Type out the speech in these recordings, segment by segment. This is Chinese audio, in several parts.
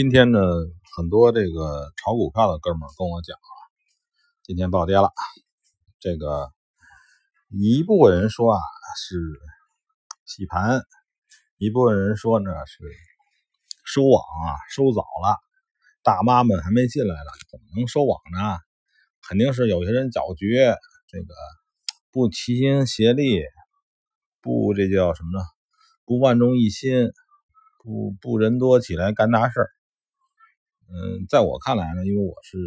今天呢，很多这个炒股票的哥们儿跟我讲啊，今天暴跌了。这个一部分人说啊是洗盘，一部分人说呢是收网啊，收早了，大妈们还没进来呢，怎么能收网呢？肯定是有些人搅局，这个不齐心协力，不这叫什么呢？不万众一心，不不人多起来干大事儿。嗯，在我看来呢，因为我是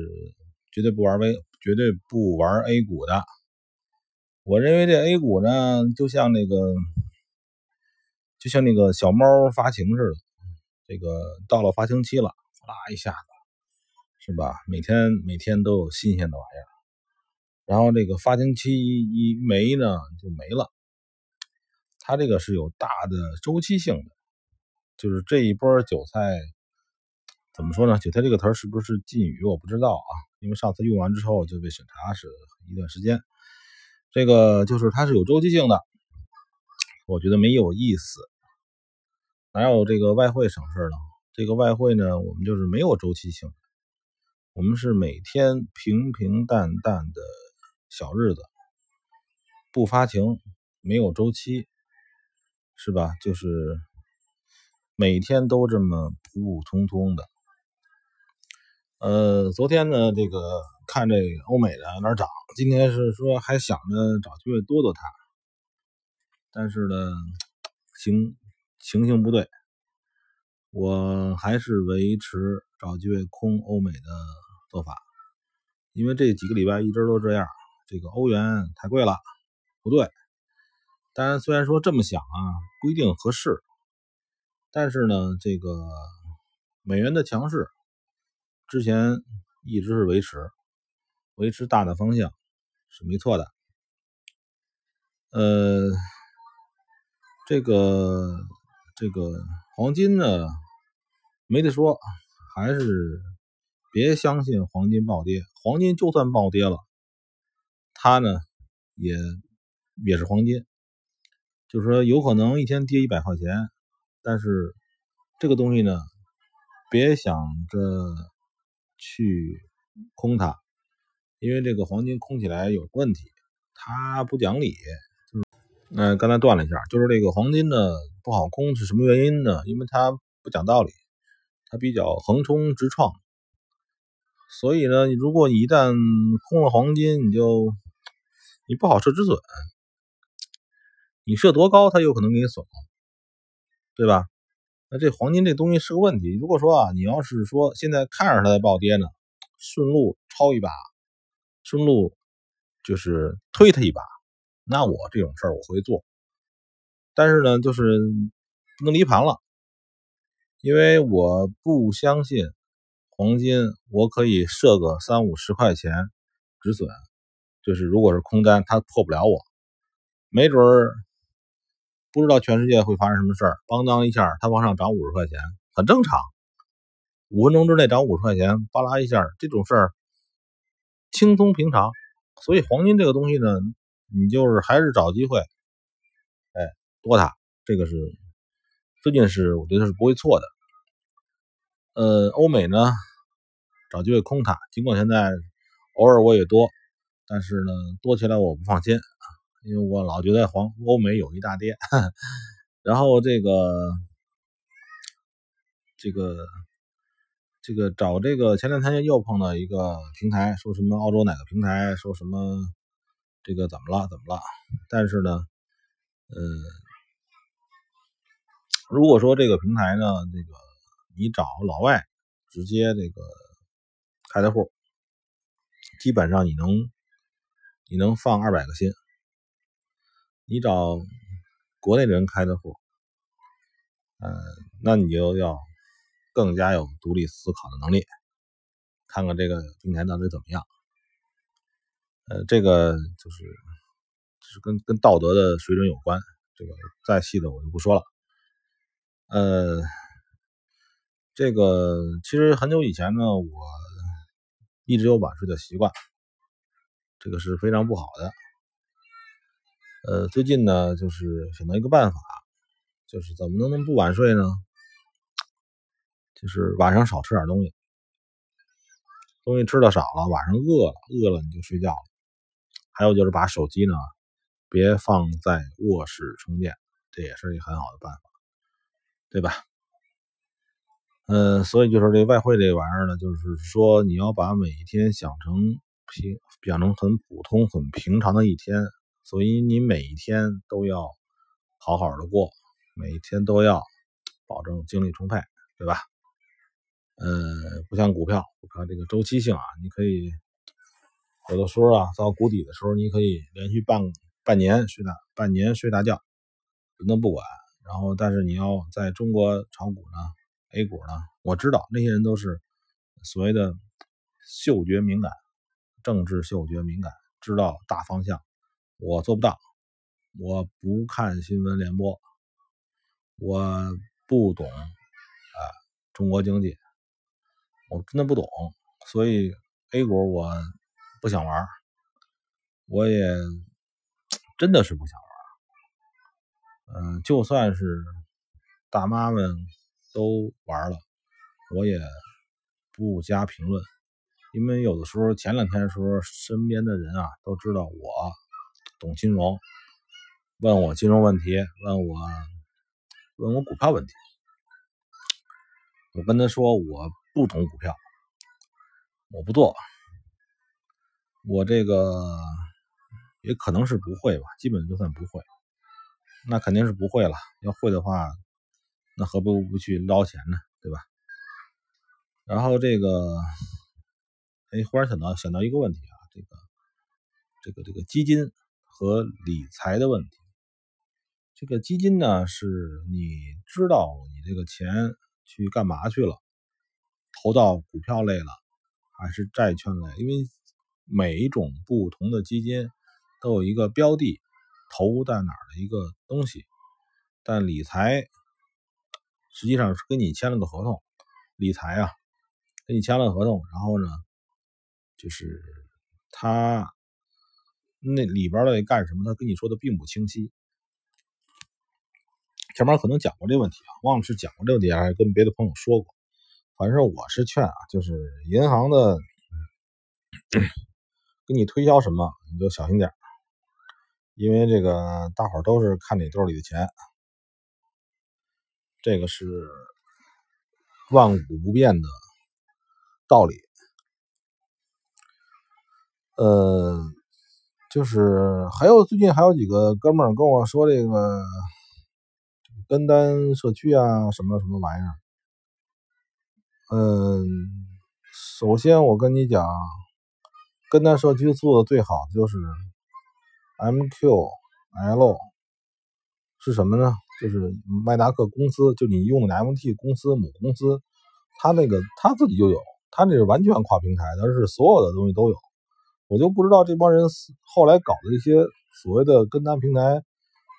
绝对不玩微绝对不玩 A 股的。我认为这 A 股呢，就像那个，就像那个小猫发情似的，这个到了发情期了，哗一下子，是吧？每天每天都有新鲜的玩意儿，然后这个发情期一没呢，就没了。它这个是有大的周期性的，就是这一波韭菜。怎么说呢？韭菜这个词儿是不是禁语？我不知道啊，因为上次用完之后就被审查是一段时间。这个就是它是有周期性的，我觉得没有意思。哪有这个外汇省事呢？这个外汇呢，我们就是没有周期性，我们是每天平平淡淡的小日子，不发情，没有周期，是吧？就是每天都这么普普通通的。呃，昨天呢，这个看这个欧美的哪涨，今天是说还想着找机会多多它，但是呢，情情形不对，我还是维持找机会空欧美的做法，因为这几个礼拜一直都这样，这个欧元太贵了，不对。当然，虽然说这么想啊，不一定合适，但是呢，这个美元的强势。之前一直是维持，维持大的方向是没错的。呃，这个这个黄金呢，没得说，还是别相信黄金暴跌。黄金就算暴跌了，它呢也也是黄金，就是说有可能一天跌一百块钱，但是这个东西呢，别想着。去空它，因为这个黄金空起来有问题，它不讲理。就是，嗯，刚才断了一下，就是这个黄金呢不好空是什么原因呢？因为它不讲道理，它比较横冲直撞。所以呢，如果你一旦空了黄金，你就你不好设止损，你设多高它有可能给你损，对吧？那这黄金这东西是个问题。如果说啊，你要是说现在看着它在暴跌呢，顺路抄一把，顺路就是推它一把，那我这种事儿我会做。但是呢，就是不能离盘了，因为我不相信黄金我可以设个三五十块钱止损，就是如果是空单，它破不了我，没准儿。不知道全世界会发生什么事儿，邦当一下，它往上涨五十块钱，很正常。五分钟之内涨五十块钱，巴拉一下，这种事儿轻松平常。所以黄金这个东西呢，你就是还是找机会，哎，多它，这个是最近是我觉得是不会错的。呃，欧美呢，找机会空它，尽管现在偶尔我也多，但是呢，多起来我不放心。因为我老觉得黄欧美有一大跌，然后这个这个这个找这个前两天又碰到一个平台，说什么澳洲哪个平台说什么这个怎么了怎么了？但是呢，呃，如果说这个平台呢，这个你找老外直接这个开的户，基本上你能你能放二百个心。你找国内的人开的户，嗯，那你就要更加有独立思考的能力，看看这个平台到底怎么样。呃，这个就是就是跟跟道德的水准有关，这个再细的我就不说了。呃，这个其实很久以前呢，我一直有晚睡的习惯，这个是非常不好的。呃，最近呢，就是想到一个办法，就是怎么能能不晚睡呢？就是晚上少吃点东西，东西吃的少了，晚上饿了，饿了你就睡觉了。还有就是把手机呢，别放在卧室充电，这也是一个很好的办法，对吧？嗯，所以就是这外汇这玩意儿呢，就是说你要把每一天想成平，想成很普通、很平常的一天，所以你每一天都要好好的过，每一天都要保证精力充沛，对吧？呃，不像股票，股票这个周期性啊，你可以有的时候啊，到谷底的时候，你可以连续半半年睡大半年睡大觉，人都不管。然后，但是你要在中国炒股呢？A 股呢？我知道那些人都是所谓的嗅觉敏感，政治嗅觉敏感，知道大方向。我做不到，我不看新闻联播，我不懂啊中国经济，我真的不懂，所以 A 股我不想玩，我也真的是不想玩。嗯，就算是大妈们。都玩了，我也不加评论，因为有的时候前两天的时候，身边的人啊都知道我懂金融，问我金融问题，问我问我股票问题，我跟他说我不懂股票，我不做，我这个也可能是不会吧，基本就算不会，那肯定是不会了，要会的话。那何不不去捞钱呢？对吧？然后这个，哎，忽然想到想到一个问题啊，这个这个这个基金和理财的问题。这个基金呢，是你知道你这个钱去干嘛去了，投到股票类了，还是债券类？因为每一种不同的基金都有一个标的投在哪儿的一个东西，但理财。实际上是跟你签了个合同，理财啊，跟你签了合同，然后呢，就是他那里边的干什么，他跟你说的并不清晰。前面可能讲过这个问题啊，忘了是讲过这个问题还是跟别的朋友说过。反正我是劝啊，就是银行的给你推销什么，你就小心点因为这个大伙都是看你兜里的钱。这个是万古不变的道理，呃，就是还有最近还有几个哥们跟我说这个跟单社区啊，什么什么玩意儿，嗯，首先我跟你讲，跟单社区做的最好的就是 MQL，是什么呢？就是麦达克公司，就你用的 MT 公司母公司，他那个他自己就有，他那是完全跨平台，他是所有的东西都有。我就不知道这帮人后来搞的一些所谓的跟单平台，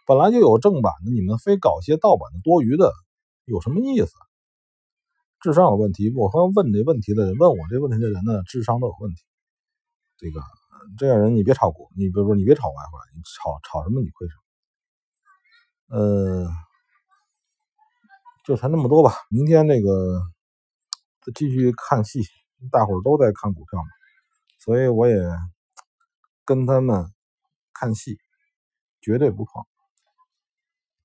本来就有正版的，你们非搞些盗版的多余的，有什么意思？智商有问题。我说问这问题的人，问我这问题的人呢，智商都有问题。这个这样人你别炒股，你比如说你别炒外汇，你炒炒什么你亏什么。呃，就谈这么多吧。明天那个继续看戏，大伙儿都在看股票嘛，所以我也跟他们看戏，绝对不碰。